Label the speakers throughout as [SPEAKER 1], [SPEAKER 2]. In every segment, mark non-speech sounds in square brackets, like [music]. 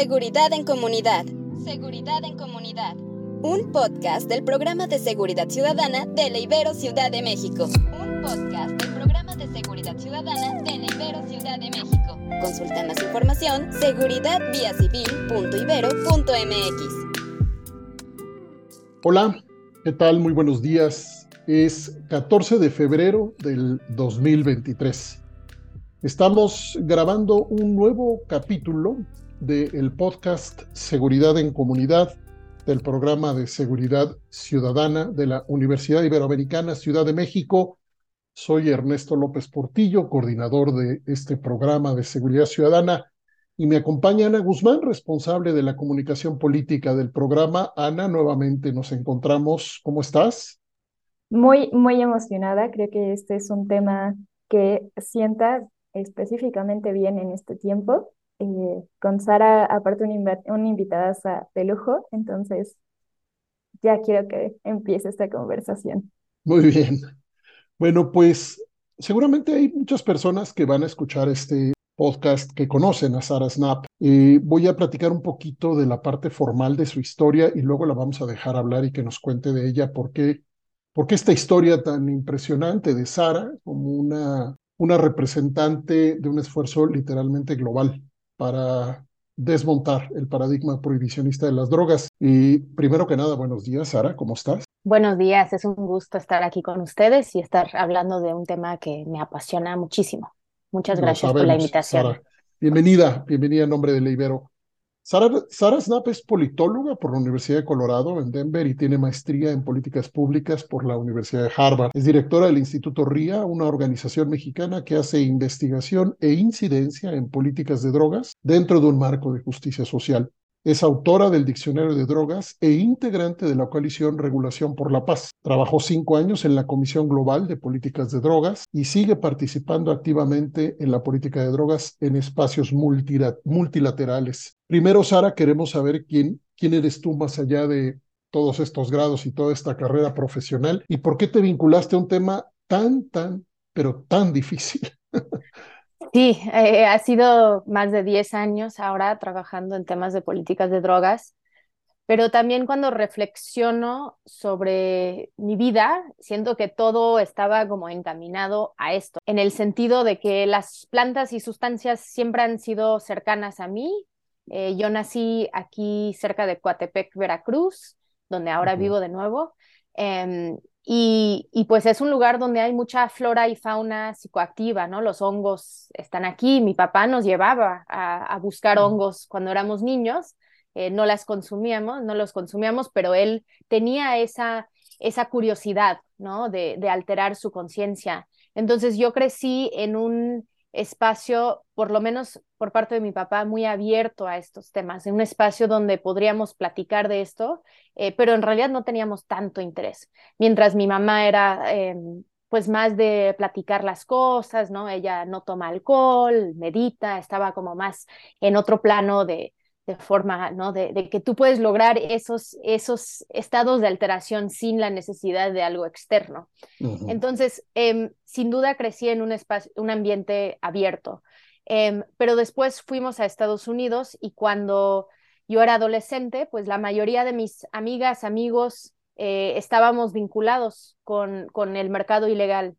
[SPEAKER 1] Seguridad en Comunidad. Seguridad en Comunidad. Un podcast del programa de seguridad ciudadana de la Ibero Ciudad de México. Un podcast del programa de seguridad ciudadana de la Ibero Ciudad de México. Consulta más información seguridadviacivil.ibero.mx.
[SPEAKER 2] Hola, ¿qué tal? Muy buenos días. Es 14 de febrero del 2023. Estamos grabando un nuevo capítulo del podcast Seguridad en Comunidad del programa de Seguridad Ciudadana de la Universidad Iberoamericana Ciudad de México. Soy Ernesto López Portillo, coordinador de este programa de Seguridad Ciudadana, y me acompaña Ana Guzmán, responsable de la comunicación política del programa. Ana, nuevamente nos encontramos. ¿Cómo estás?
[SPEAKER 3] Muy, muy emocionada. Creo que este es un tema que sienta específicamente bien en este tiempo eh, con Sara, aparte una, una invitada de lujo, entonces ya quiero que empiece esta conversación.
[SPEAKER 2] Muy bien. Bueno, pues seguramente hay muchas personas que van a escuchar este podcast que conocen a Sara Snap. Eh, voy a platicar un poquito de la parte formal de su historia y luego la vamos a dejar hablar y que nos cuente de ella por qué esta historia tan impresionante de Sara como una, una representante de un esfuerzo literalmente global para desmontar el paradigma prohibicionista de las drogas. Y primero que nada, buenos días, Sara, ¿cómo estás?
[SPEAKER 4] Buenos días, es un gusto estar aquí con ustedes y estar hablando de un tema que me apasiona muchísimo. Muchas gracias por la invitación.
[SPEAKER 2] Bienvenida, bienvenida en nombre de Leibero. Sara, Snap es politóloga por la Universidad de Colorado en Denver y tiene maestría en políticas públicas por la Universidad de Harvard. Es directora del Instituto RIA, una organización mexicana que hace investigación e incidencia en políticas de drogas dentro de un marco de justicia social. Es autora del Diccionario de Drogas e integrante de la coalición Regulación por la Paz. Trabajó cinco años en la Comisión Global de Políticas de Drogas y sigue participando activamente en la política de drogas en espacios multilaterales. Primero, Sara, queremos saber quién, quién eres tú más allá de todos estos grados y toda esta carrera profesional y por qué te vinculaste a un tema tan, tan, pero tan difícil.
[SPEAKER 4] Sí, eh, ha sido más de 10 años ahora trabajando en temas de políticas de drogas, pero también cuando reflexiono sobre mi vida, siento que todo estaba como encaminado a esto, en el sentido de que las plantas y sustancias siempre han sido cercanas a mí. Eh, yo nací aquí cerca de Coatepec, Veracruz, donde ahora vivo de nuevo. Em, y, pues es un lugar donde hay mucha flora y fauna psicoactiva, ¿no? Los hongos están aquí. Mi papá nos llevaba a, buscar hongos cuando éramos niños. Eh, no las consumíamos, no los consumíamos, pero él tenía esa, esa curiosidad, ¿no? De, de alterar su conciencia. Entonces yo crecí en un espacio, por lo menos por parte de mi papá, muy abierto a estos temas, en un espacio donde podríamos platicar de esto, eh, pero en realidad no teníamos tanto interés. Mientras mi mamá era em, pues más de platicar las cosas, ¿no? Ella no toma alcohol, medita, estaba como más en otro plano de, de forma, ¿no? De, que tú puedes lograr esos, esos estados de alteración sin la necesidad de algo externo. Entonces, em, sin duda crecí en un, espacio, un ambiente abierto, em, pero después fuimos a Estados Unidos y cuando yo era adolescente, pues la mayoría de mis amigas, amigos, eh, estábamos vinculados con, con el mercado ilegal,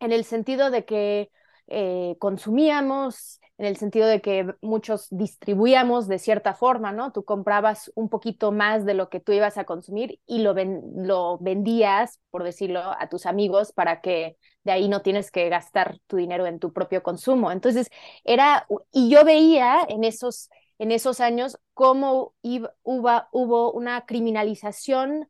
[SPEAKER 4] en el sentido de que eh, consumíamos, en el sentido de que muchos distribuíamos de cierta forma, ¿no? Tú comprabas un poquito más de lo que tú ibas a consumir y lo, lo vendías, por decirlo, a tus amigos para que de ahí no tienes que gastar tu dinero en tu propio consumo. Entonces, era, y yo veía en esos, en esos años cómo iba, hubo una criminalización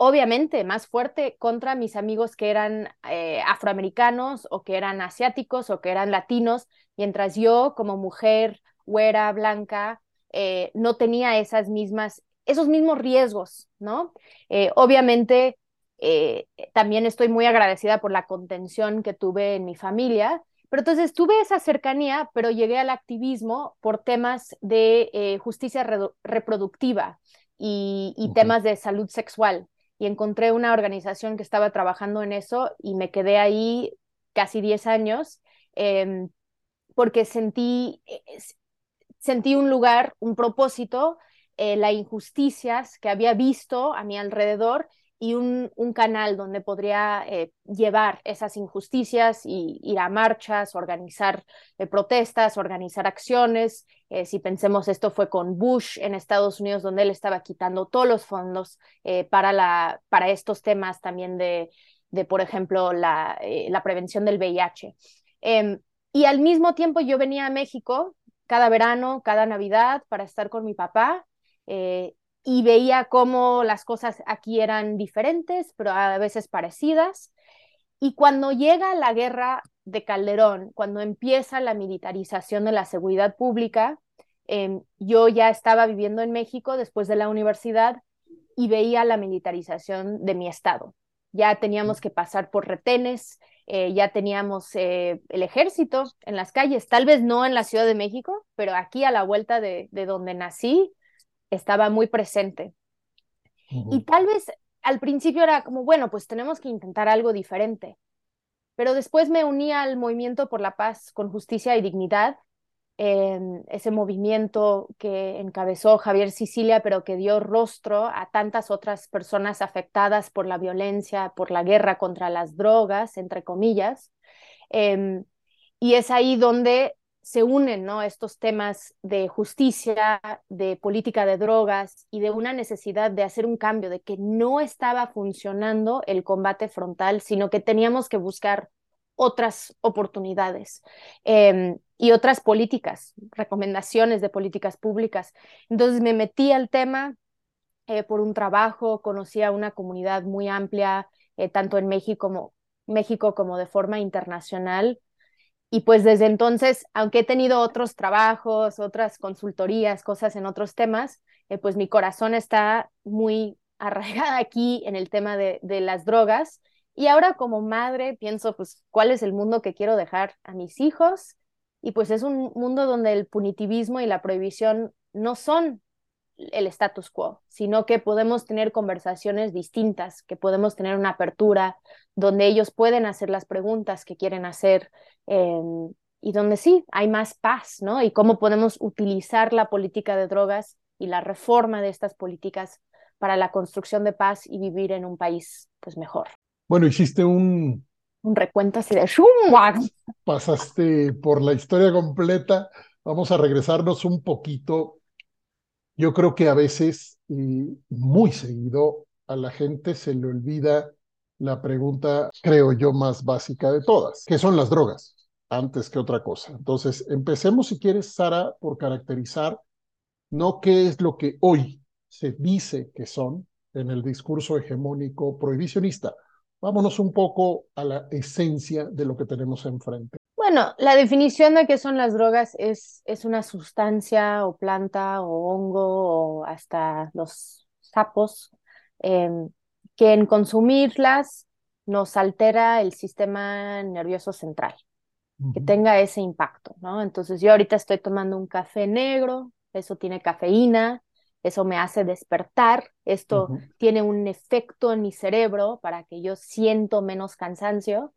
[SPEAKER 4] obviamente más fuerte contra mis amigos que eran eh, afroamericanos o que eran asiáticos o que eran latinos, mientras yo como mujer güera, blanca, eh, no tenía esas mismas, esos mismos riesgos, ¿no? Eh, obviamente también estoy muy agradecida por la contención que tuve en mi familia, pero entonces tuve esa cercanía, pero llegué al activismo por temas de justicia reproductiva y, temas de salud sexual y encontré una organización que estaba trabajando en eso y me quedé ahí casi 10 años em, porque sentí, eh, sentí un lugar, un propósito, eh, las injusticias que había visto a mi alrededor y un, un canal donde podría eh, llevar esas injusticias y ir a marchas, organizar eh, protestas, organizar acciones. Eh, si pensemos, esto fue con Bush en Estados Unidos, donde él estaba quitando todos los fondos para, la, para estos temas también de, de por ejemplo, la, la prevención del VIH. Em, y al mismo tiempo yo venía a México cada verano, cada Navidad, para estar con mi papá y veía cómo las cosas aquí eran diferentes, pero a veces parecidas. Y cuando llega la guerra de Calderón, cuando empieza la militarización de la seguridad pública, em, yo ya estaba viviendo en México después de la universidad y veía la militarización de mi estado. Ya teníamos que pasar por retenes, eh, ya teníamos eh, el ejército en las calles, tal vez no en la Ciudad de México, pero aquí a la vuelta de, de donde nací, estaba muy presente. Y tal vez al principio era como, bueno, pues tenemos que intentar algo diferente. Pero después me uní al movimiento por la paz con justicia y dignidad, ese movimiento que encabezó Javier Sicilia, pero que dio rostro a tantas otras personas afectadas por la violencia, por la guerra contra las drogas, entre comillas. Em, y es ahí donde se unen ¿no? estos temas de justicia, de política de drogas y de una necesidad de hacer un cambio, de que no estaba funcionando el combate frontal, sino que teníamos que buscar otras oportunidades em, y otras políticas, recomendaciones de políticas públicas. Entonces me metí al tema eh, por un trabajo, conocí a una comunidad muy amplia, eh, tanto en México como, México como de forma internacional, y pues desde entonces, aunque he tenido otros trabajos, otras consultorías, cosas en otros temas, eh, pues mi corazón está muy [laughs] arraigada aquí en el tema de, de las drogas. Y ahora como madre pienso, pues, ¿cuál es el mundo que quiero dejar a mis hijos? Y pues es un mundo donde el punitivismo y la prohibición no son el status quo, sino que podemos tener conversaciones distintas, que podemos tener una apertura donde ellos pueden hacer las preguntas que quieren hacer em, y donde sí hay más paz, ¿no? Y cómo podemos utilizar la política de drogas y la reforma de estas políticas para la construcción de paz y vivir en un país pues mejor.
[SPEAKER 2] Bueno, hiciste un...
[SPEAKER 4] Un recuento así de...
[SPEAKER 2] Pasaste por la historia completa. Vamos a regresarnos un poquito yo creo que a veces, y muy seguido, a la gente se le olvida la pregunta, creo yo, más básica de todas, que son las drogas, antes que otra cosa. Entonces, empecemos, si quieres, Sara, por caracterizar no qué es lo que hoy se dice que son en el discurso hegemónico prohibicionista. Vámonos un poco a la esencia de lo que tenemos enfrente.
[SPEAKER 4] Bueno, la definición de qué son las drogas es, es una sustancia o planta o hongo o hasta los sapos em, que en consumirlas nos altera el sistema nervioso central, que tenga ese impacto, ¿no? Entonces yo ahorita estoy tomando un café negro, eso tiene cafeína, eso me hace despertar, esto tiene un efecto en mi cerebro para que yo siento menos cansancio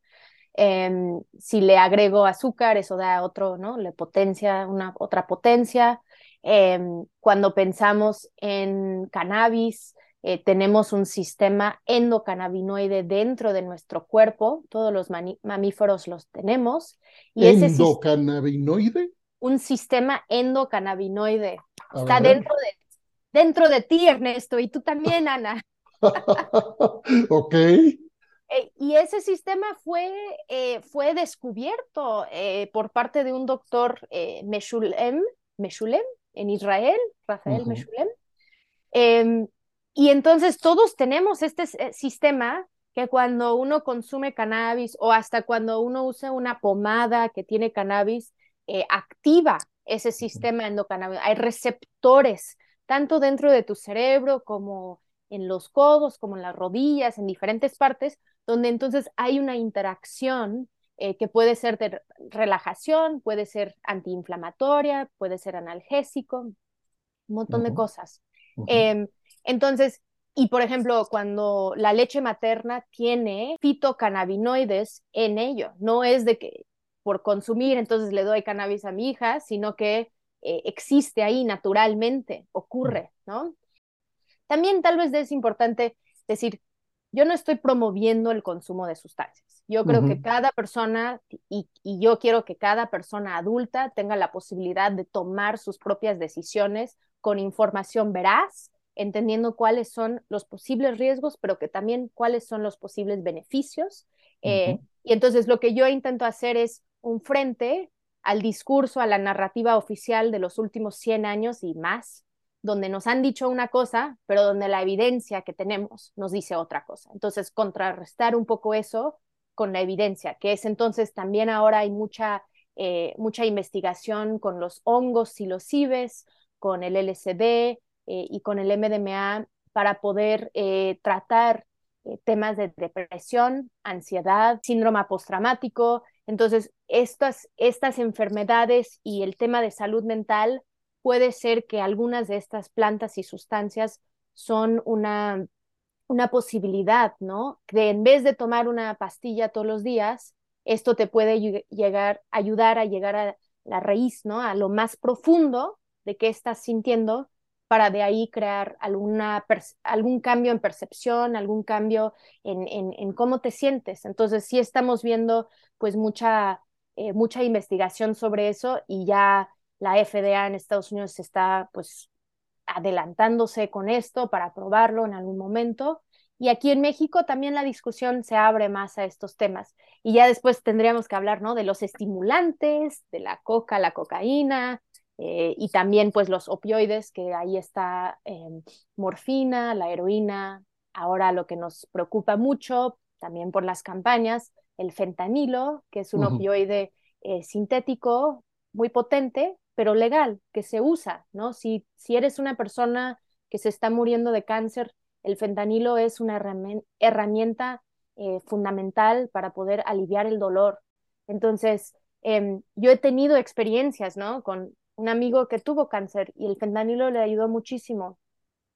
[SPEAKER 4] Em, si le agrego azúcar, eso da otro, ¿no? Le potencia, una otra potencia. Em, cuando pensamos en cannabis, eh, tenemos un sistema endocannabinoide dentro de nuestro cuerpo, todos los mamíferos los tenemos.
[SPEAKER 2] Y ¿Endocannabinoide?
[SPEAKER 4] un sistema endocannabinoide. Está dentro de, dentro de ti, Ernesto, y tú también, Ana. [laughs]
[SPEAKER 2] ok.
[SPEAKER 4] Eh, y ese sistema fue, eh, fue descubierto eh, por parte de un doctor Meshulem, Meshulem en Israel, Rafael Meshulem. Em, y entonces todos tenemos este sistema que cuando uno consume cannabis o hasta cuando uno usa una pomada que tiene cannabis, activa ese sistema endocannabinoide. Hay receptores tanto dentro de tu cerebro como en los codos, como en las rodillas, en diferentes partes, donde entonces hay una interacción eh, que puede ser de relajación, puede ser antiinflamatoria, puede ser analgésico, un montón de cosas. Em, entonces, y por ejemplo, cuando la leche materna tiene fitocannabinoides en ello, no es de que por consumir entonces le doy cannabis a mi hija, sino que eh, existe ahí naturalmente, ocurre, ¿no? También tal vez es importante decir, yo no estoy promoviendo el consumo de sustancias. Yo creo que cada persona, y, y, yo quiero que cada persona adulta tenga la posibilidad de tomar sus propias decisiones con información veraz, entendiendo cuáles son los posibles riesgos, pero que también cuáles son los posibles beneficios. Eh, y entonces lo que yo intento hacer es un frente al discurso, a la narrativa oficial de los últimos 100 años y más, donde nos han dicho una cosa, pero donde la evidencia que tenemos nos dice otra cosa. Entonces, contrarrestar un poco eso con la evidencia, que es entonces también ahora hay mucha, eh, mucha investigación con los hongos cibes con el LSD eh, y con el MDMA para poder eh, tratar temas de depresión, ansiedad, síndrome postraumático. Entonces, estas, estas enfermedades y el tema de salud mental puede ser que algunas de estas plantas y sustancias son una, una posibilidad, ¿no? Que en vez de tomar una pastilla todos los días, esto te puede llegar, ayudar a llegar a la raíz, ¿no? A lo más profundo de qué estás sintiendo para de ahí crear alguna algún cambio en percepción, algún cambio en, en, cómo te sientes. Entonces sí estamos viendo pues mucha, eh, mucha investigación sobre eso y ya la FDA en Estados Unidos está pues adelantándose con esto para probarlo en algún momento. Y aquí en México también la discusión se abre más a estos temas. Y ya después tendríamos que hablar, ¿no? De los estimulantes, de la coca, la cocaína, eh, y también pues los opioides, que ahí está em, morfina, la heroína. Ahora lo que nos preocupa mucho, también por las campañas, el fentanilo, que es un opioide eh, sintético muy potente, pero legal, que se usa, ¿no? Si, si eres una persona que se está muriendo de cáncer, el fentanilo es una herramienta eh, fundamental para poder aliviar el dolor. Entonces, em, yo he tenido experiencias, ¿no? Con un amigo que tuvo cáncer y el fentanilo le ayudó muchísimo,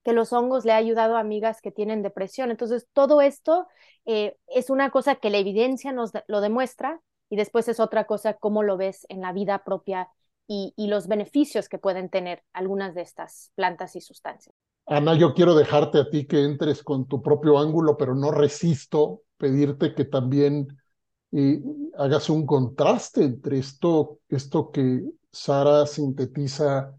[SPEAKER 4] que los hongos le ha ayudado a amigas que tienen depresión. Entonces, todo esto eh, es una cosa que la evidencia nos lo demuestra y después es otra cosa cómo lo ves en la vida propia y, los beneficios que pueden tener algunas de estas plantas y sustancias.
[SPEAKER 2] Ana, yo quiero dejarte a ti que entres con tu propio ángulo, pero no resisto pedirte que también eh, hagas un contraste entre esto, esto que Sara sintetiza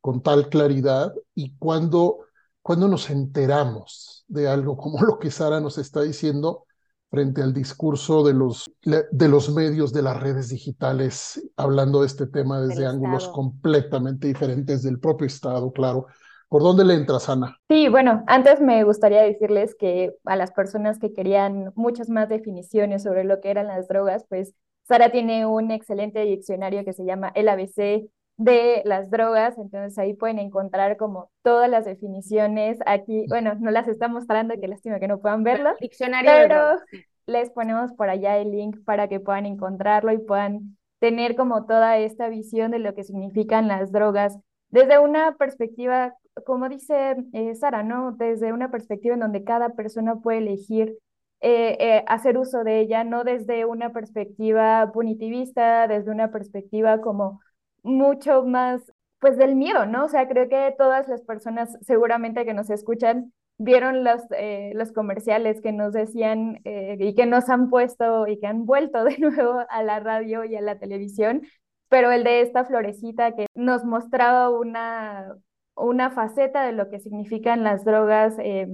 [SPEAKER 2] con tal claridad y cuando, cuando nos enteramos de algo como lo que Sara nos está diciendo frente al discurso de los, de los medios de las redes digitales, hablando de este tema desde ángulos completamente diferentes del propio Estado, claro. ¿Por dónde le entras, Ana?
[SPEAKER 3] Sí, bueno, antes me gustaría decirles que a las personas que querían muchas más definiciones sobre lo que eran las drogas, pues Sara tiene un excelente diccionario que se llama El ABC de las drogas, entonces ahí pueden encontrar como todas las definiciones. Aquí, bueno, no las está mostrando, que lástima que no puedan verlo.
[SPEAKER 4] Diccionario
[SPEAKER 3] pero les ponemos por allá el link para que puedan encontrarlo y puedan tener como toda esta visión de lo que significan las drogas desde una perspectiva, como dice eh, Sara, ¿no? Desde una perspectiva en donde cada persona puede elegir eh, eh, hacer uso de ella, no desde una perspectiva punitivista, desde una perspectiva como mucho más, pues del miedo, ¿no? O sea, creo que todas las personas seguramente que nos escuchan vieron los, eh, los comerciales que nos decían eh, y que nos han puesto y que han vuelto [laughs] de nuevo a la radio y a la televisión, pero el de esta florecita que nos mostraba una, una faceta de lo que significan las drogas eh,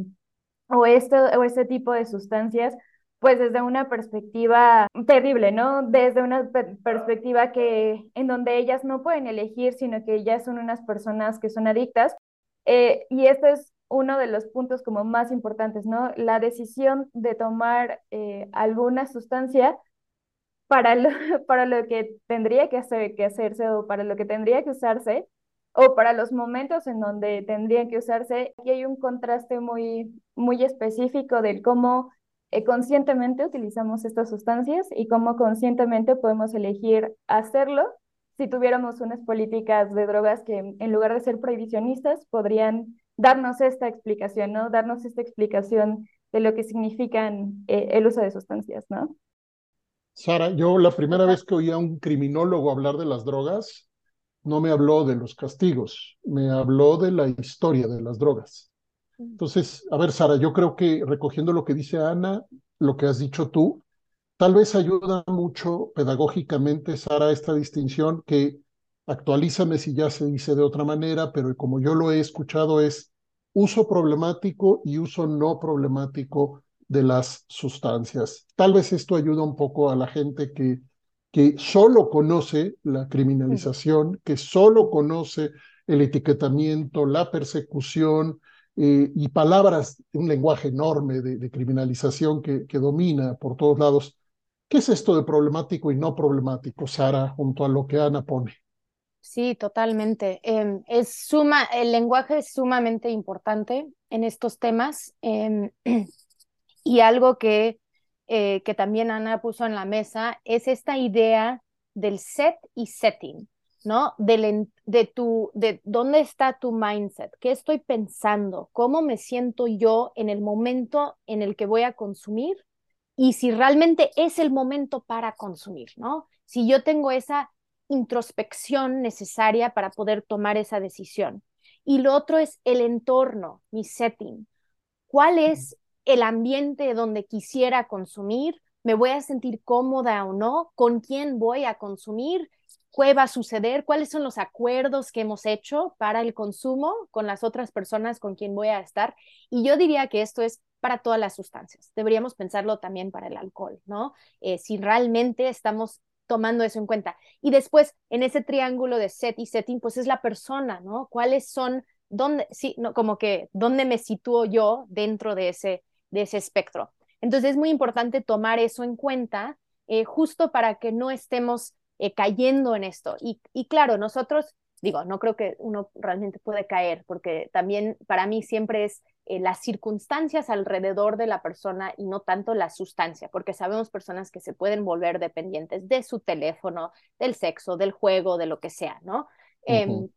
[SPEAKER 3] o, esto, o este tipo de sustancias, pues desde una perspectiva terrible, ¿no? Desde una perspectiva que en donde ellas no pueden elegir, sino que ellas son unas personas que son adictas. Eh, y esto es uno de los puntos como más importantes, ¿no? La decisión de tomar eh, alguna sustancia para lo, [laughs] para lo que tendría que, hacer, que hacerse o para lo que tendría que usarse o para los momentos en donde tendría que usarse. Aquí hay un contraste muy, muy específico del cómo eh, conscientemente utilizamos estas sustancias y cómo conscientemente podemos elegir hacerlo si tuviéramos unas políticas de drogas que en lugar de ser prohibicionistas podrían darnos esta explicación, ¿no? Darnos esta explicación de lo que significan eh, el uso de sustancias, ¿no?
[SPEAKER 2] Sara, yo la primera vez que oí a un criminólogo hablar de las drogas, no me habló de los castigos, me habló de la historia de las drogas. Entonces, a ver, Sara, yo creo que recogiendo lo que dice Ana, lo que has dicho tú, tal vez ayuda mucho pedagógicamente, Sara, esta distinción que actualízame si ya se dice de otra manera, pero como yo lo he escuchado es uso problemático y uso no problemático de las sustancias. Tal vez esto ayuda un poco a la gente que, que solo conoce la criminalización, que solo conoce el etiquetamiento, la persecución eh, y palabras, un lenguaje enorme de, criminalización que, que domina por todos lados. ¿Qué es esto de problemático y no problemático, Sara, junto a lo que Ana pone?
[SPEAKER 4] Sí, totalmente. Em, es suma, el lenguaje es sumamente importante en estos temas em, [clears throat] y algo que, eh, que también Ana puso en la mesa es esta idea del set y setting, ¿no? Del, de, tu, de dónde está tu mindset, qué estoy pensando, cómo me siento yo en el momento en el que voy a consumir y si realmente es el momento para consumir, ¿no? Si yo tengo esa introspección necesaria para poder tomar esa decisión. Y lo otro es el entorno, mi setting. ¿Cuál es el ambiente donde quisiera consumir? ¿Me voy a sentir cómoda o no? ¿Con quién voy a consumir? ¿Qué va a suceder? ¿Cuáles son los acuerdos que hemos hecho para el consumo con las otras personas con quien voy a estar? Y yo diría que esto es para todas las sustancias. Deberíamos pensarlo también para el alcohol, ¿no? Eh, si realmente estamos tomando eso en cuenta. Y después, en ese triángulo de set y setting, pues es la persona, ¿no? ¿Cuáles son, dónde, sí, no, como que, dónde me sitúo yo dentro de ese, de ese espectro? Entonces es muy importante tomar eso en cuenta, eh, justo para que no estemos eh, cayendo en esto. Y, y claro, nosotros, digo, no creo que uno realmente puede caer, porque también para mí siempre es eh, las circunstancias alrededor de la persona y no tanto la sustancia, porque sabemos personas que se pueden volver dependientes de su teléfono, del sexo, del juego, de lo que sea, ¿no? Em,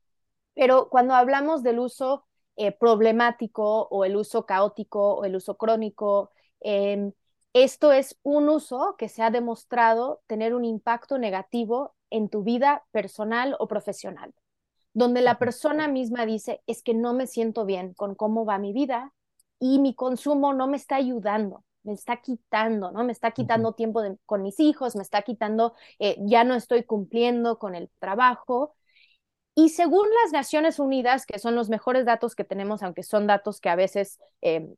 [SPEAKER 4] pero cuando hablamos del uso eh, problemático o el uso caótico o el uso crónico, em, esto es un uso que se ha demostrado tener un impacto negativo en tu vida personal o profesional donde la persona misma dice, es que no me siento bien con cómo va mi vida y mi consumo no me está ayudando, me está quitando, ¿no? Me está quitando tiempo con mis hijos, me está quitando, eh, ya no estoy cumpliendo con el trabajo. Y según las Naciones Unidas, que son los mejores datos que tenemos, aunque son datos que a veces em,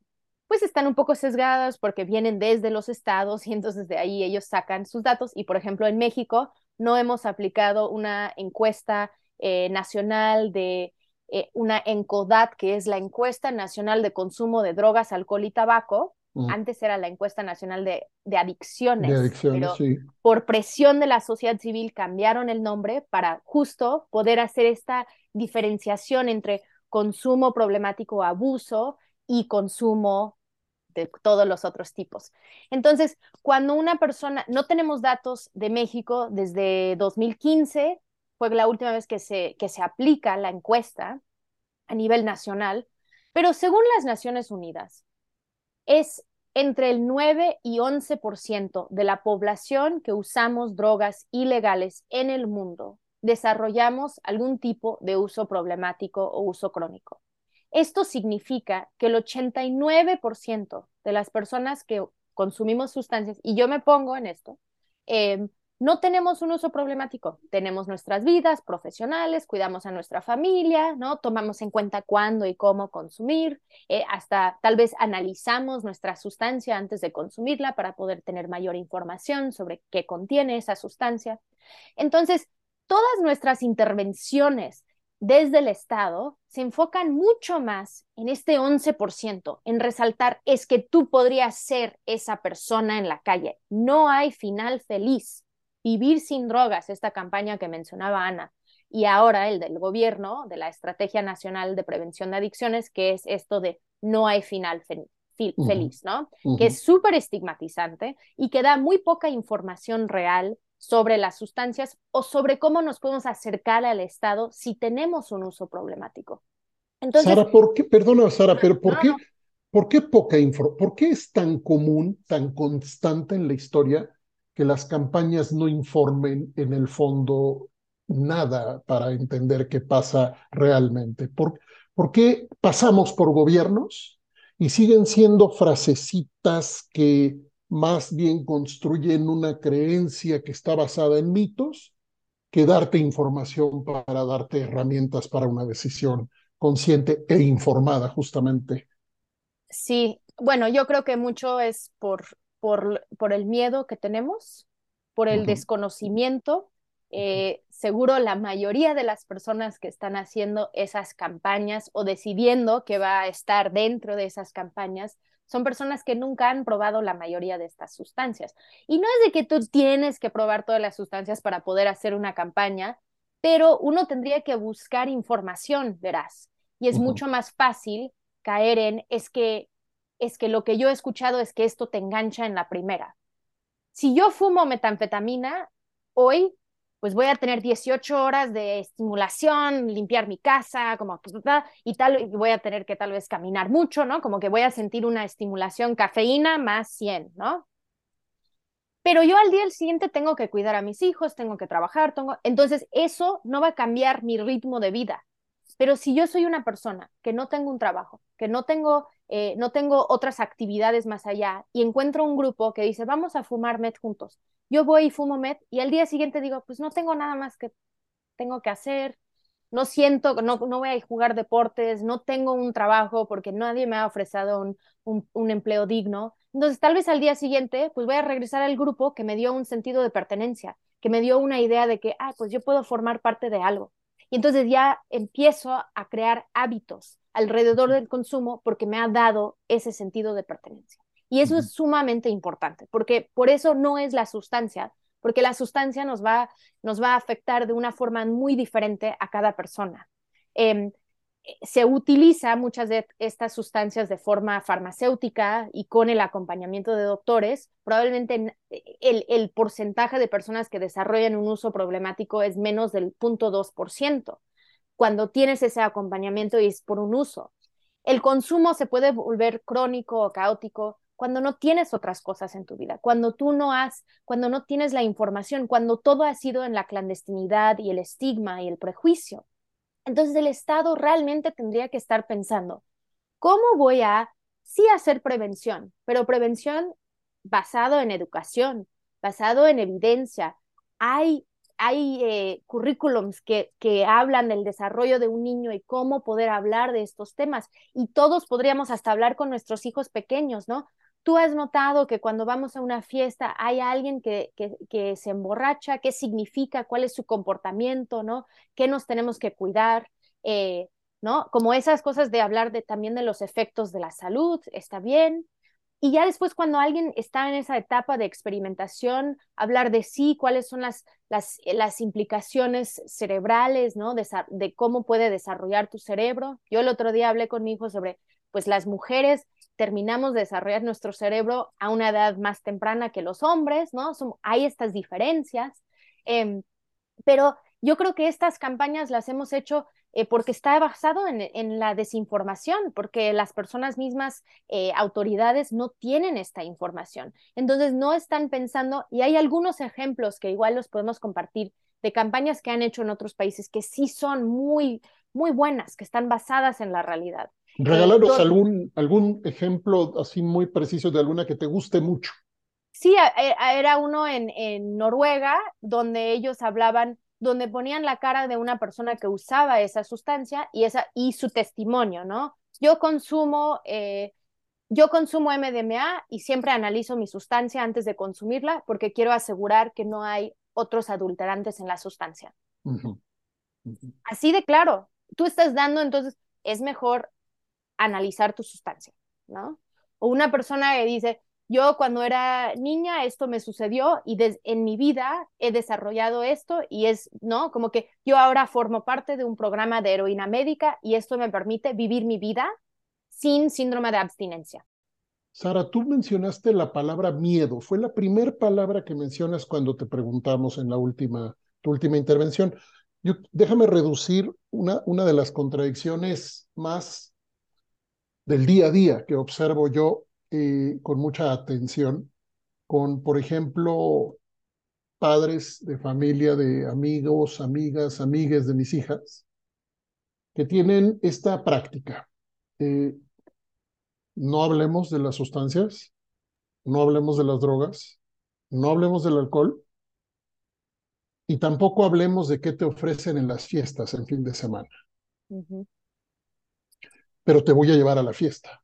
[SPEAKER 4] pues están un poco sesgados porque vienen desde los estados y entonces de ahí ellos sacan sus datos. Y por ejemplo, en México no hemos aplicado una encuesta eh, nacional de eh, una ENCODAT, que es la Encuesta Nacional de Consumo de Drogas, Alcohol y Tabaco. Antes era la Encuesta Nacional de, de Adicciones, pero por presión de la sociedad civil cambiaron el nombre para justo poder hacer esta diferenciación entre consumo problemático abuso y consumo de todos los otros tipos. Entonces, cuando una persona, no tenemos datos de México desde 2015, fue la última vez que se, que se aplica la encuesta a nivel nacional, pero según las Naciones Unidas, es entre el 9 y 11% de la población que usamos drogas ilegales en el mundo desarrollamos algún tipo de uso problemático o uso crónico. Esto significa que el 89% de las personas que consumimos sustancias, y yo me pongo en esto, eh, no tenemos un uso problemático, tenemos nuestras vidas profesionales, cuidamos a nuestra familia, ¿no? Tomamos en cuenta cuándo y cómo consumir, eh, hasta tal vez analizamos nuestra sustancia antes de consumirla para poder tener mayor información sobre qué contiene esa sustancia. Entonces, todas nuestras intervenciones desde el Estado se enfocan mucho más en este 11%, en resaltar es que tú podrías ser esa persona en la calle. No hay final feliz Vivir sin drogas, esta campaña que mencionaba Ana, y ahora el del gobierno, de la Estrategia Nacional de Prevención de Adicciones, que es esto de no hay final feliz, ¿no? Que es súper estigmatizante y que da muy poca información real sobre las sustancias o sobre cómo nos podemos acercar al Estado si tenemos un uso problemático.
[SPEAKER 2] Entonces, Sara, ¿por qué, perdona Sara, pero ¿por qué, ¿por qué poca info, por qué es tan común, tan constante en la historia que las campañas no informen en el fondo nada para entender qué pasa realmente. ¿Por, ¿Por qué pasamos por gobiernos y siguen siendo frasecitas que más bien construyen una creencia que está basada en mitos que darte información para darte herramientas para una decisión consciente e informada justamente.
[SPEAKER 4] Sí, bueno, yo creo que mucho es por, por, por el miedo que tenemos, por el desconocimiento. Eh, seguro la mayoría de las personas que están haciendo esas campañas o decidiendo que va a estar dentro de esas campañas son personas que nunca han probado la mayoría de estas sustancias. Y no es de que tú tienes que probar todas las sustancias para poder hacer una campaña, pero uno tendría que buscar información, verás. Y es mucho más fácil caer en, es que, es que lo que yo he escuchado es que esto te engancha en la primera. Si yo fumo metanfetamina, hoy pues voy a tener 18 horas de estimulación, limpiar mi casa, como y tal, y voy a tener que tal vez caminar mucho, ¿no? Como que voy a sentir una estimulación cafeína más 100, ¿no? Pero yo al día siguiente tengo que cuidar a mis hijos, tengo que trabajar, tengo... entonces eso no va a cambiar mi ritmo de vida. Pero si yo soy una persona que no tengo un trabajo, que no tengo, eh, no tengo otras actividades más allá y encuentro un grupo que dice, vamos a fumar met juntos, yo voy y fumo met y al día siguiente digo, pues no tengo nada más que tengo que hacer, no siento, no, no voy a jugar deportes, no tengo un trabajo porque nadie me ha ofrecido un, un, un, empleo digno. Entonces, tal vez al día siguiente, pues voy a regresar al grupo que me dio un sentido de pertenencia, que me dio una idea de que, ah, pues yo puedo formar parte de algo. Y entonces ya empiezo a crear hábitos alrededor del consumo porque me ha dado ese sentido de pertenencia. Y eso es sumamente importante, porque por eso no es la sustancia, porque la sustancia nos va, nos va a afectar de una forma muy diferente a cada persona. Em, se utiliza muchas de estas sustancias de forma farmacéutica y con el acompañamiento de doctores. Probablemente el, el porcentaje de personas que desarrollan un uso problemático es menos del 0.2% cuando tienes ese acompañamiento y es por un uso. El consumo se puede volver crónico o caótico cuando no tienes otras cosas en tu vida, cuando tú no has, cuando no tienes la información, cuando todo ha sido en la clandestinidad y el estigma y el prejuicio. Entonces el Estado realmente tendría que estar pensando, ¿cómo voy a sí hacer prevención, pero prevención basado en educación, basado en evidencia? Hay hay eh, currículums que, que hablan del desarrollo de un niño y cómo poder hablar de estos temas. Y todos podríamos hasta hablar con nuestros hijos pequeños, ¿no? ¿Tú has notado que cuando vamos a una fiesta hay alguien que, que, se emborracha? ¿Qué significa? ¿Cuál es su comportamiento? ¿no? ¿Qué nos tenemos que cuidar? Eh, ¿no? Como esas cosas de hablar de, también de los efectos de la salud, está bien. Y ya después cuando alguien está en esa etapa de experimentación, hablar de sí, cuáles son las, las, las implicaciones cerebrales, ¿no? De, de cómo puede desarrollar tu cerebro. Yo el otro día hablé con mi hijo sobre, pues las mujeres terminamos de desarrollar nuestro cerebro a una edad más temprana que los hombres, ¿no? hay estas diferencias, em, pero yo creo que estas campañas las hemos hecho eh, porque está basado en, la desinformación, porque las personas mismas, eh, autoridades, no tienen esta información. Entonces, no están pensando, y hay algunos ejemplos que igual los podemos compartir de campañas que han hecho en otros países que sí son muy, muy buenas, que están basadas en la realidad.
[SPEAKER 2] Regálanos algún, algún ejemplo así muy preciso de alguna que te guste mucho.
[SPEAKER 4] Sí, era uno en, en Noruega donde ellos hablaban, donde ponían la cara de una persona que usaba esa sustancia y, esa, y su testimonio, ¿no? Yo consumo, eh, yo consumo MDMA y siempre analizo mi sustancia antes de consumirla porque quiero asegurar que no hay otros adulterantes en la sustancia. Así de claro, tú estás dando, entonces es mejor analizar tu sustancia, ¿no? O una persona que dice, yo cuando era niña esto me sucedió y en mi vida he desarrollado esto y es, ¿no? Como que yo ahora formo parte de un programa de heroína médica y esto me permite vivir mi vida sin síndrome de abstinencia.
[SPEAKER 2] Sara, tú mencionaste la palabra miedo. Fue la primera palabra que mencionas cuando te preguntamos en la última, tu última intervención. Yo, déjame reducir una, una de las contradicciones más del día a día que observo yo eh, con mucha atención, con, por ejemplo, padres de familia, de amigos, amigas, amigues de mis hijas, que tienen esta práctica. No hablemos de las sustancias, no hablemos de las drogas, no hablemos del alcohol y tampoco hablemos de qué te ofrecen en las fiestas en fin de semana. Pero te voy a llevar a la fiesta.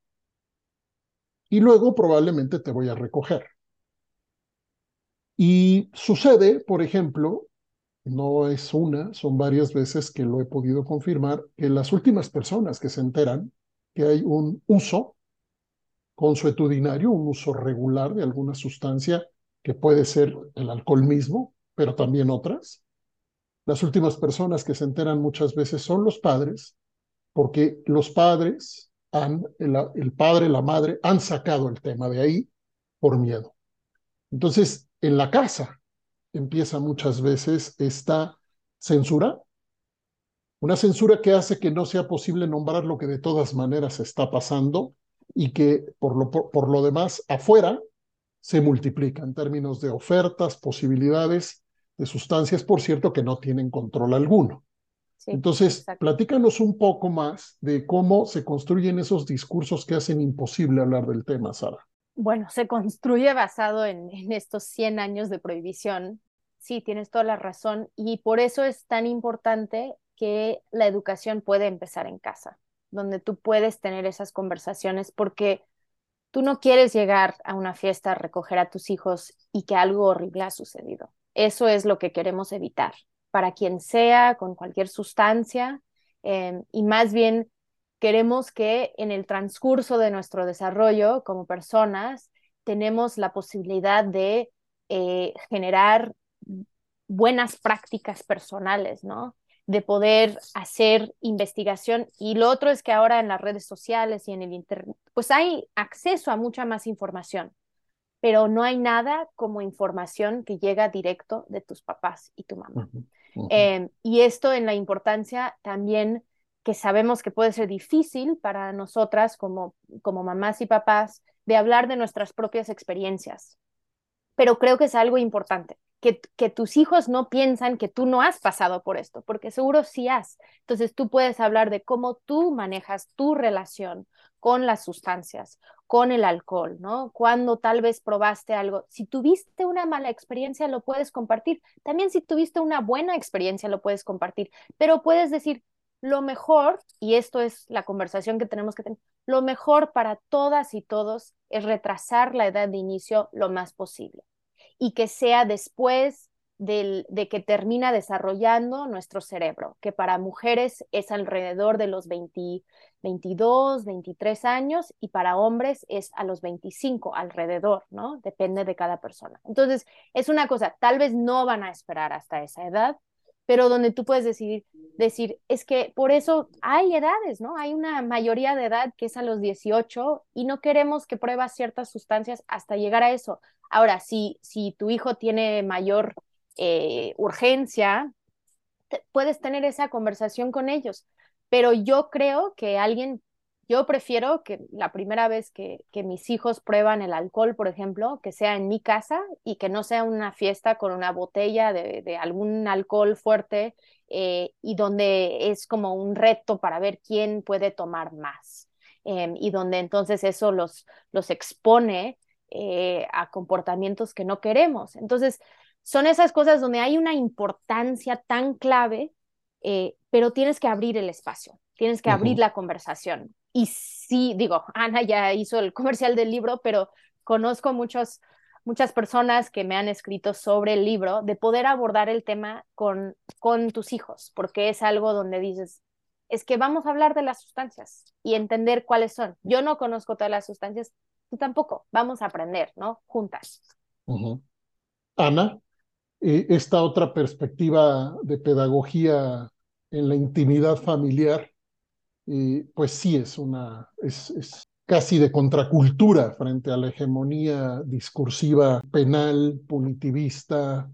[SPEAKER 2] Y luego probablemente te voy a recoger. Y sucede, por ejemplo, no es una, son varias veces que lo he podido confirmar, que las últimas personas que se enteran que hay un uso consuetudinario, un uso regular de alguna sustancia que puede ser el alcohol mismo, pero también otras. Las últimas personas que se enteran muchas veces son los padres, porque los padres han, el, padre, la madre, han sacado el tema de ahí por miedo. Entonces, en la casa empieza muchas veces esta censura, una censura que hace que no sea posible nombrar lo que de todas maneras está pasando y que por, lo demás afuera se multiplica en términos de ofertas, posibilidades de sustancias, por cierto, que no tienen control alguno. Entonces, platícanos un poco más de cómo se construyen esos discursos que hacen imposible hablar del tema, Sara.
[SPEAKER 4] Bueno, se construye basado en, en estos 100 años de prohibición. Sí, tienes toda la razón. Y por eso es tan importante que la educación puede empezar en casa donde tú puedes tener esas conversaciones porque tú no quieres llegar a una fiesta a recoger a tus hijos y que algo horrible ha sucedido. Eso es lo que queremos evitar para quien sea, con cualquier sustancia, em, y más bien queremos que en el transcurso de nuestro desarrollo como personas tenemos la posibilidad de eh, generar buenas prácticas personales, ¿no? de poder hacer investigación. Y lo otro es que ahora en las redes sociales y en el Internet, pues hay acceso a mucha más información, pero no hay nada como información que llega directo de tus papás y tu mamá. Em, y esto en la importancia también que sabemos que puede ser difícil para nosotras como, como mamás y papás de hablar de nuestras propias experiencias. Pero creo que es algo importante que, tus hijos no piensan que tú no has pasado por esto, porque seguro sí has. Entonces tú puedes hablar de cómo tú manejas tu relación con las sustancias, con el alcohol, ¿no? Cuando tal vez probaste algo. Si tuviste una mala experiencia, lo puedes compartir. También si tuviste una buena experiencia, lo puedes compartir. Pero puedes decir, lo mejor, y esto es la conversación que tenemos que tener, lo mejor para todas y todos es retrasar la edad de inicio lo más posible y que sea después del, de que termina desarrollando nuestro cerebro, que para mujeres es alrededor de los 20, 22, 23 años y para hombres es a los 25 alrededor, ¿no? Depende de cada persona. Entonces, es una cosa, tal vez no van a esperar hasta esa edad, pero donde tú puedes decidir, decir, es que por eso hay edades, ¿no? Hay una mayoría de edad que es a los 18 y no queremos que pruebas ciertas sustancias hasta llegar a eso. Ahora, si, si tu hijo tiene mayor eh, urgencia, puedes tener esa conversación con ellos, pero yo creo que alguien, yo prefiero que la primera vez que, que mis hijos prueban el alcohol, por ejemplo, que sea en mi casa y que no sea una fiesta con una botella de, de algún alcohol fuerte eh, y donde es como un reto para ver quién puede tomar más. Em, y donde entonces eso los, los expone eh, a comportamientos que no queremos. Entonces, son esas cosas donde hay una importancia tan clave, eh, pero tienes que abrir el espacio, tienes que abrir la conversación. Y sí, digo, [laughs] Ana ya hizo el comercial del libro, pero conozco muchos, muchas personas que me han escrito sobre el libro, de poder abordar el tema con, con tus hijos, porque es algo donde dices, es que vamos a hablar de las sustancias y entender cuáles son. Yo no conozco todas las sustancias, tú tampoco, vamos a aprender, ¿no? Juntas.
[SPEAKER 2] Ana, eh, esta otra perspectiva de pedagogía en la intimidad familiar, pues sí es una, es, es, casi de contracultura frente a la hegemonía discursiva penal, punitivista,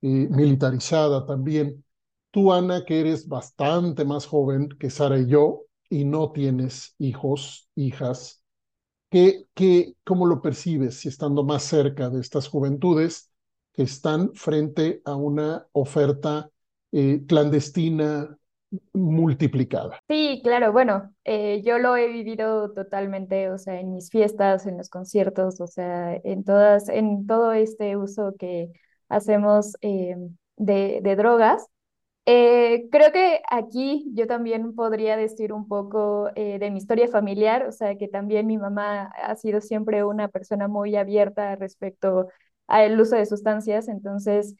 [SPEAKER 2] militarizada también. Tú, Ana, que eres bastante más joven que Sara y yo y no tienes hijos, hijas, ¿Qué, qué, ¿Cómo lo percibes si estando más cerca de estas juventudes? que están frente a una oferta eh, clandestina multiplicada.
[SPEAKER 3] Sí, claro, bueno, eh, yo lo he vivido totalmente, o sea, en mis fiestas, en los conciertos, o sea, en todas, en todo este uso que hacemos eh, de, drogas. Eh, creo que aquí yo también podría decir un poco de mi historia familiar, o sea, que también mi mamá ha sido siempre una persona muy abierta respecto al uso de sustancias, entonces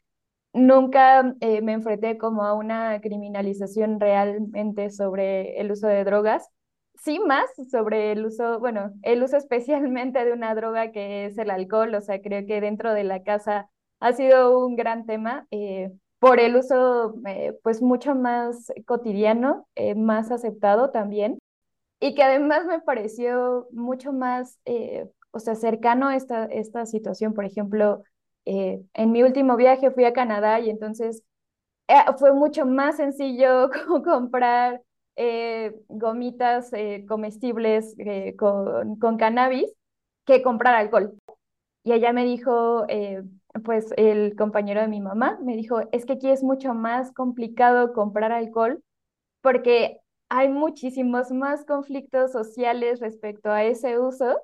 [SPEAKER 3] nunca eh, me enfrenté como a una criminalización realmente sobre el uso de drogas. Sí, más sobre el uso, bueno, el uso especialmente de una droga que es el alcohol. O sea, creo que dentro de la casa ha sido un gran tema eh, por el uso, eh, pues, mucho más cotidiano, más aceptado también. Y que además me pareció mucho más, o sea, cercano a esta, esta situación. Por ejemplo, eh, en mi último viaje fui a Canadá y entonces eh, fue mucho más sencillo [laughs] comprar eh, gomitas comestibles con, cannabis que comprar alcohol. Y ella me dijo, pues el compañero de mi mamá me dijo, es que aquí es mucho más complicado comprar alcohol porque hay muchísimos más conflictos sociales respecto a ese uso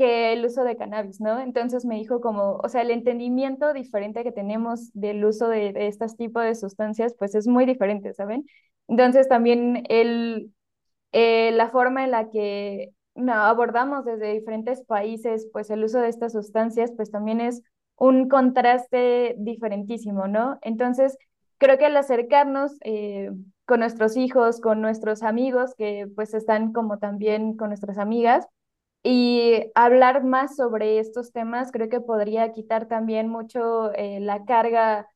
[SPEAKER 3] que el uso de cannabis, ¿no? Entonces me dijo como, o sea, el entendimiento diferente que tenemos del uso de, de estos tipos de sustancias, pues es muy diferente, ¿saben? Entonces también el, eh, la forma en la que no, abordamos desde diferentes países, pues el uso de estas sustancias, pues también es un contraste diferentísimo, ¿no? Entonces, creo que al acercarnos eh, con nuestros hijos, con nuestros amigos, que pues están como también con nuestras amigas, y hablar más sobre estos temas creo que podría quitar también mucho eh, la carga,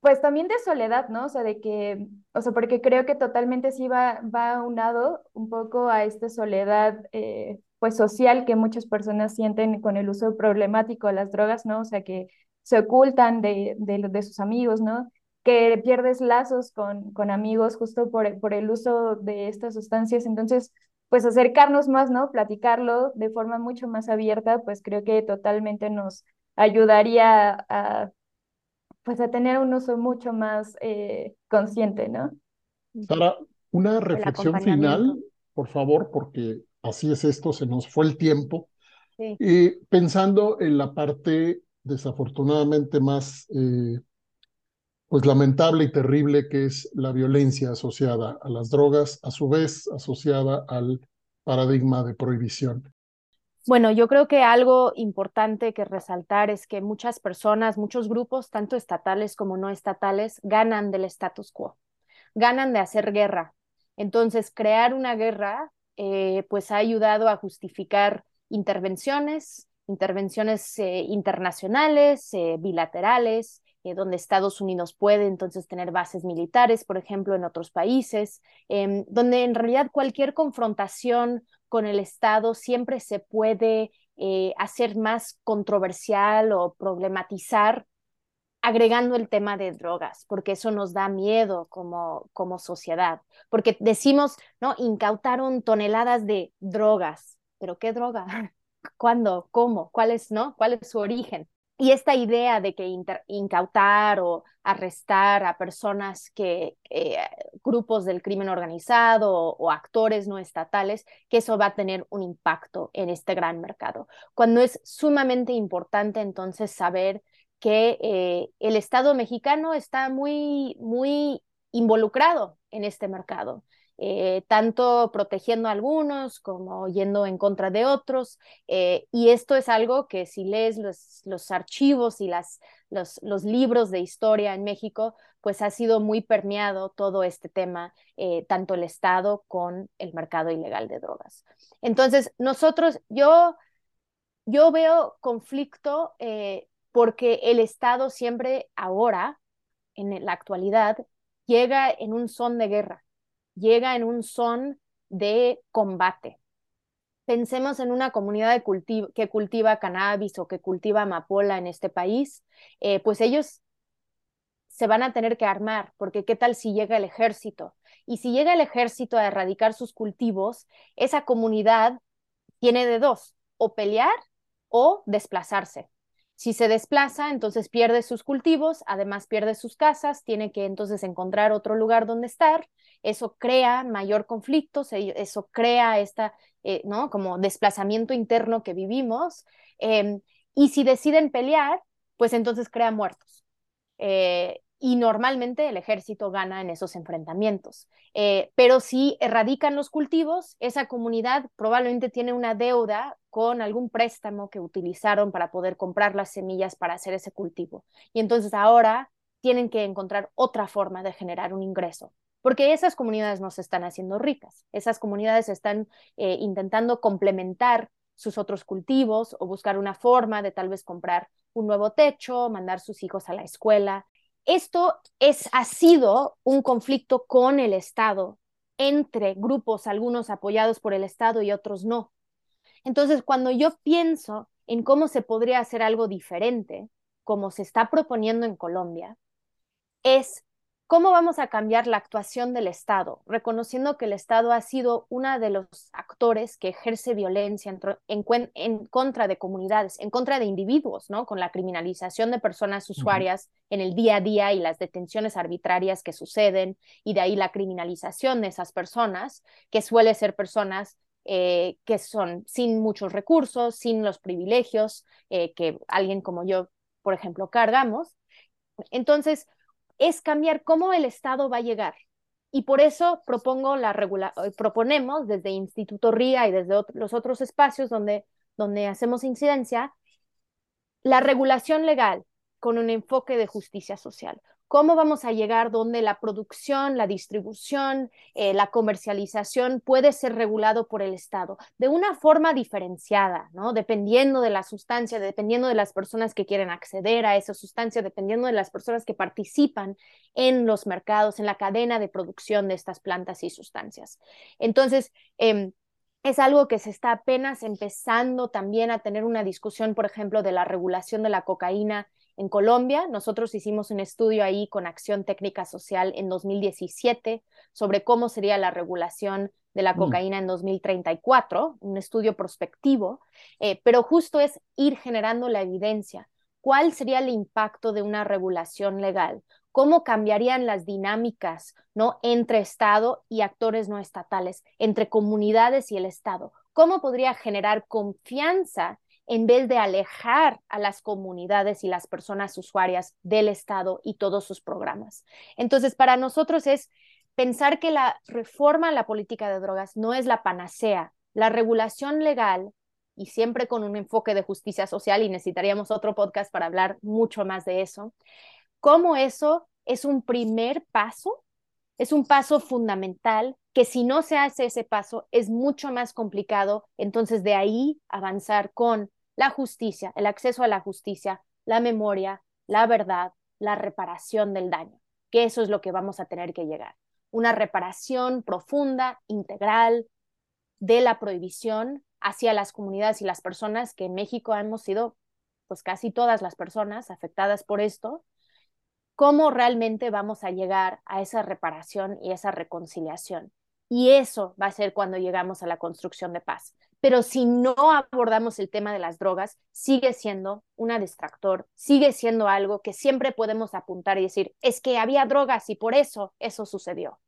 [SPEAKER 3] pues también de soledad, ¿no? O sea, de que, o sea, porque creo que totalmente sí va, va unado un poco a esta soledad, eh, pues social que muchas personas sienten con el uso problemático de las drogas, ¿no? O sea, que se ocultan de, de, de sus amigos, ¿no? Que pierdes lazos con, con amigos justo por, por el uso de estas sustancias. Entonces, pues acercarnos más, ¿no? Platicarlo de forma mucho más abierta, pues creo que totalmente nos ayudaría a, pues a tener un uso mucho más eh, consciente, ¿no?
[SPEAKER 2] Sara, una reflexión final, por favor, porque así es esto, se nos fue el tiempo. Sí. Y pensando en la parte desafortunadamente más eh, pues lamentable y terrible que es la violencia asociada a las drogas, a su vez asociada al paradigma de prohibición.
[SPEAKER 4] Bueno, yo creo que algo importante que resaltar es que muchas personas, muchos grupos, tanto estatales como no estatales, ganan del status quo, ganan de hacer guerra. Entonces, crear una guerra, eh, pues ha ayudado a justificar intervenciones, intervenciones eh, internacionales, eh, bilaterales, eh, donde Estados Unidos puede entonces tener bases militares, por ejemplo, en otros países, em, donde en realidad cualquier confrontación con el Estado siempre se puede eh, hacer más controversial o problematizar agregando el tema de drogas, porque eso nos da miedo como, como sociedad, porque decimos, ¿no? Incautaron toneladas de drogas, pero ¿qué droga? [laughs] ¿Cuándo? ¿Cómo? ¿Cuál es, no? ¿Cuál es su origen? Y esta idea de que incautar o arrestar a personas que, eh, grupos del crimen organizado o, actores no estatales, que eso va a tener un impacto en este gran mercado. Cuando es sumamente importante entonces saber que eh, el Estado mexicano está muy, muy involucrado en este mercado. Eh, tanto protegiendo a algunos como yendo en contra de otros. Eh, y esto es algo que si lees los, los archivos y las, los, los, libros de historia en México, pues ha sido muy permeado todo este tema, eh, tanto el Estado con el mercado ilegal de drogas. Entonces, nosotros, yo, yo veo conflicto porque el Estado siempre ahora, en la actualidad, llega en un son de guerra llega en un son de combate. Pensemos en una comunidad que cultiva cannabis o que cultiva amapola en este país, eh, pues ellos se van a tener que armar, porque qué tal si llega el ejército. Y si llega el ejército a erradicar sus cultivos, esa comunidad tiene de dos, o pelear o desplazarse. Si se desplaza, entonces pierde sus cultivos, además pierde sus casas, tiene que entonces encontrar otro lugar donde estar. Eso crea mayor conflicto, eso crea esta, eh, ¿no? Como desplazamiento interno que vivimos. Em, y si deciden pelear, pues entonces crea muertos. Eh, y normalmente el ejército gana en esos enfrentamientos. Eh, pero si erradican los cultivos, esa comunidad probablemente tiene una deuda con algún préstamo que utilizaron para poder comprar las semillas para hacer ese cultivo. Y entonces ahora tienen que encontrar otra forma de generar un ingreso, porque esas comunidades no se están haciendo ricas, esas comunidades están eh, intentando complementar sus otros cultivos o buscar una forma de tal vez comprar un nuevo techo, mandar sus hijos a la escuela. Esto es, ha sido un conflicto con el Estado, entre grupos, algunos apoyados por el Estado y otros no. Entonces, cuando yo pienso en cómo se podría hacer algo diferente, como se está proponiendo en Colombia, es ¿Cómo vamos a cambiar la actuación del Estado? Reconociendo que el Estado ha sido uno de los actores que ejerce violencia en, contra de comunidades, en contra de individuos, ¿no? Con la criminalización de personas usuarias en el día a día y las detenciones arbitrarias que suceden, y de ahí la criminalización de esas personas, que suele ser personas eh, que son sin muchos recursos, sin los privilegios eh, que alguien como yo, por ejemplo, cargamos. Entonces, es cambiar cómo el Estado va a llegar. Y por eso propongo la regula eh, proponemos desde Instituto RIA y desde los otros espacios donde, donde hacemos incidencia, la regulación legal con un enfoque de justicia social cómo vamos a llegar donde la producción, la distribución, eh, la comercialización puede ser regulado por el Estado de una forma diferenciada, ¿no? Dependiendo de la sustancia, dependiendo de las personas que quieren acceder a esa sustancia, dependiendo de las personas que participan en los mercados, en la cadena de producción de estas plantas y sustancias. Entonces, em, es algo que se está apenas empezando también a tener una discusión, por ejemplo, de la regulación de la cocaína en Colombia. Nosotros hicimos un estudio ahí con Acción Técnica Social en 2017 sobre cómo sería la regulación de la mm. cocaína en 2034, un estudio prospectivo, eh, pero justo es ir generando la evidencia. ¿Cuál sería el impacto de una regulación legal? ¿Cómo cambiarían las dinámicas ¿no? entre Estado y actores no estatales, entre comunidades y el Estado? ¿Cómo podría generar confianza en vez de alejar a las comunidades y las personas usuarias del Estado y todos sus programas. Entonces, para nosotros es pensar que la reforma a la política de drogas no es la panacea. La regulación legal, y siempre con un enfoque de justicia social, y necesitaríamos otro podcast para hablar mucho más de eso, cómo eso es un primer paso, es un paso fundamental que si no se hace ese paso es mucho más complicado, entonces de ahí avanzar con la justicia, el acceso a la justicia, la memoria, la verdad, la reparación del daño, que eso es lo que vamos a tener que llegar. Una reparación profunda, integral de la prohibición hacia las comunidades y las personas que en México hemos sido, pues casi todas las personas afectadas por esto, cómo realmente vamos a llegar a esa reparación y esa reconciliación. Y eso va a ser cuando llegamos a la construcción de paz pero si no abordamos el tema de las drogas, sigue siendo una distractor, sigue siendo algo que siempre podemos apuntar y decir, es que había drogas y por eso eso sucedió.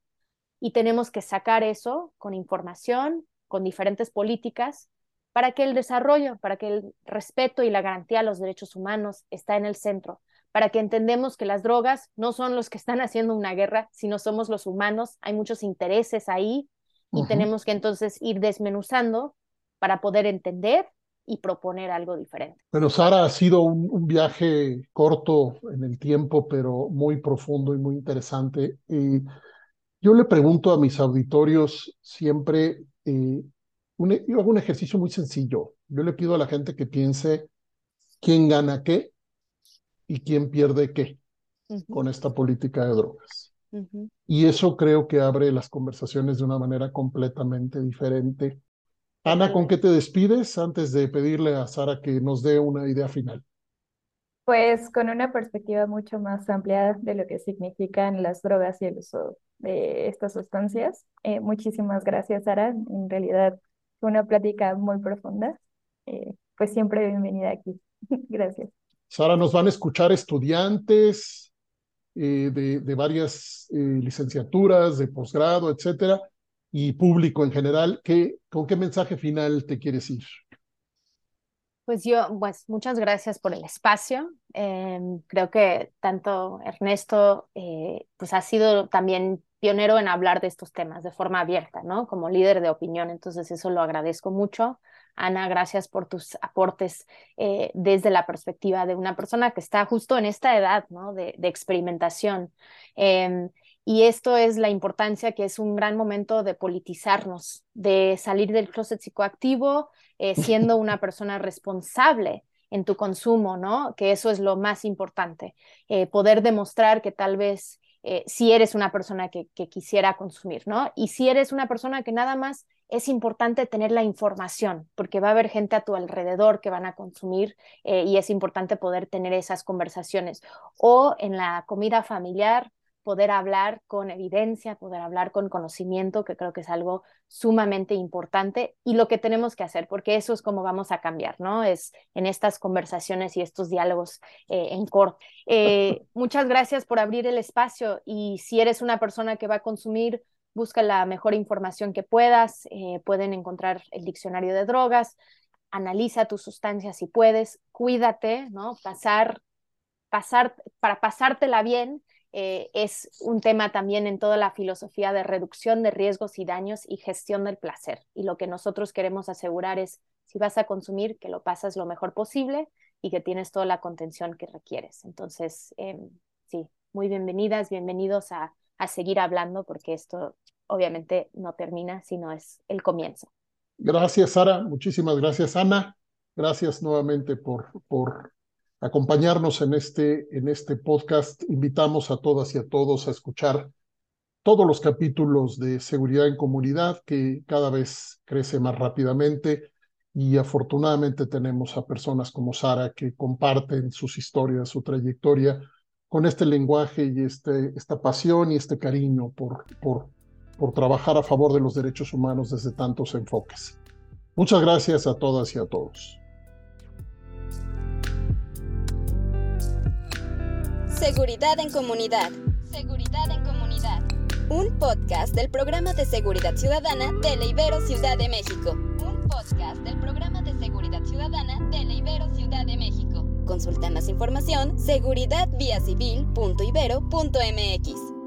[SPEAKER 4] Y tenemos que sacar eso con información, con diferentes políticas, para que el desarrollo, para que el respeto y la garantía a los derechos humanos está en el centro, para que entendemos que las drogas no son los que están [laughs] haciendo una guerra, sino somos los humanos, hay muchos intereses ahí y tenemos que entonces ir desmenuzando para poder entender y proponer algo diferente.
[SPEAKER 2] Bueno, Sara, ha sido un, viaje corto en el tiempo, pero muy profundo y muy interesante. Y yo le pregunto a mis auditorios siempre, eh, yo hago un ejercicio muy sencillo. Yo le pido a la gente que piense quién gana qué y quién pierde qué con esta política de drogas. Y eso creo que abre las conversaciones de una manera completamente diferente Ana, ¿con qué te despides antes de pedirle a Sara que nos dé una idea final?
[SPEAKER 3] Pues con una perspectiva mucho más amplia de lo que significan las drogas y el uso de estas sustancias. Eh, muchísimas gracias, Sara. En realidad fue una plática muy profunda. Eh, pues siempre bienvenida aquí. [laughs] Gracias.
[SPEAKER 2] Sara, nos van a escuchar estudiantes eh, de, varias eh, licenciaturas, de posgrado, etcétera, y público en general. ¿Qué, ¿Con qué mensaje final te quieres ir?
[SPEAKER 4] Pues yo, pues muchas gracias por el espacio. Em, creo que tanto Ernesto, eh, pues ha sido también pionero en hablar de estos temas de forma abierta, ¿no? Como líder de opinión, entonces eso lo agradezco mucho. Ana, gracias por tus aportes eh, desde la perspectiva de una persona que está justo en esta edad, ¿no? De, de experimentación. Em, y esto es la importancia que es un gran momento de politizarnos, de salir del closet psicoactivo, eh, siendo una [laughs] persona responsable en tu consumo, ¿no? Que eso es lo más importante, eh, poder demostrar que tal vez si eres una persona que, que, quisiera consumir, ¿no? Y si eres una persona que nada más es importante tener la información, porque va a haber gente a tu alrededor que van a consumir y es importante poder tener esas conversaciones. O en la comida familiar, poder hablar con evidencia, poder hablar con conocimiento, que creo que es algo sumamente importante y lo que tenemos que hacer, porque eso es como vamos a cambiar, ¿no? Es en estas conversaciones y estos diálogos eh, en corto. Eh, [laughs] muchas gracias por abrir el espacio y si eres una persona que va a consumir, busca la mejor información que puedas, eh, pueden encontrar el diccionario de drogas, analiza tus sustancias si puedes, cuídate, ¿no? Pasar, pasar, para pasártela bien, eh, es un tema también en toda la filosofía de reducción de riesgos y daños y gestión del placer. Y lo que nosotros queremos asegurar es, si vas a consumir, que lo pasas lo mejor posible y que tienes toda la contención que requieres. Entonces, em, sí, muy bienvenidas, bienvenidos a, a seguir hablando porque esto obviamente no termina, sino es el comienzo.
[SPEAKER 2] Gracias, Sara. Muchísimas gracias, Ana. Gracias nuevamente por, por acompañarnos en este, en este podcast. Invitamos a todas y a todos a escuchar todos los capítulos de seguridad en comunidad que cada vez crece más rápidamente y afortunadamente tenemos a personas como Sara que comparten sus historias, su trayectoria con este lenguaje y este, esta pasión y este cariño por, por, por trabajar a favor de los derechos humanos desde tantos enfoques. Muchas gracias a todas y a todos.
[SPEAKER 1] Seguridad en Comunidad. Seguridad en Comunidad. Un podcast del programa de seguridad ciudadana de la Ibero Ciudad de México. Un podcast del programa de seguridad ciudadana de la Ibero Ciudad de México. Consulta más información seguridadviacivil.ibero.mx.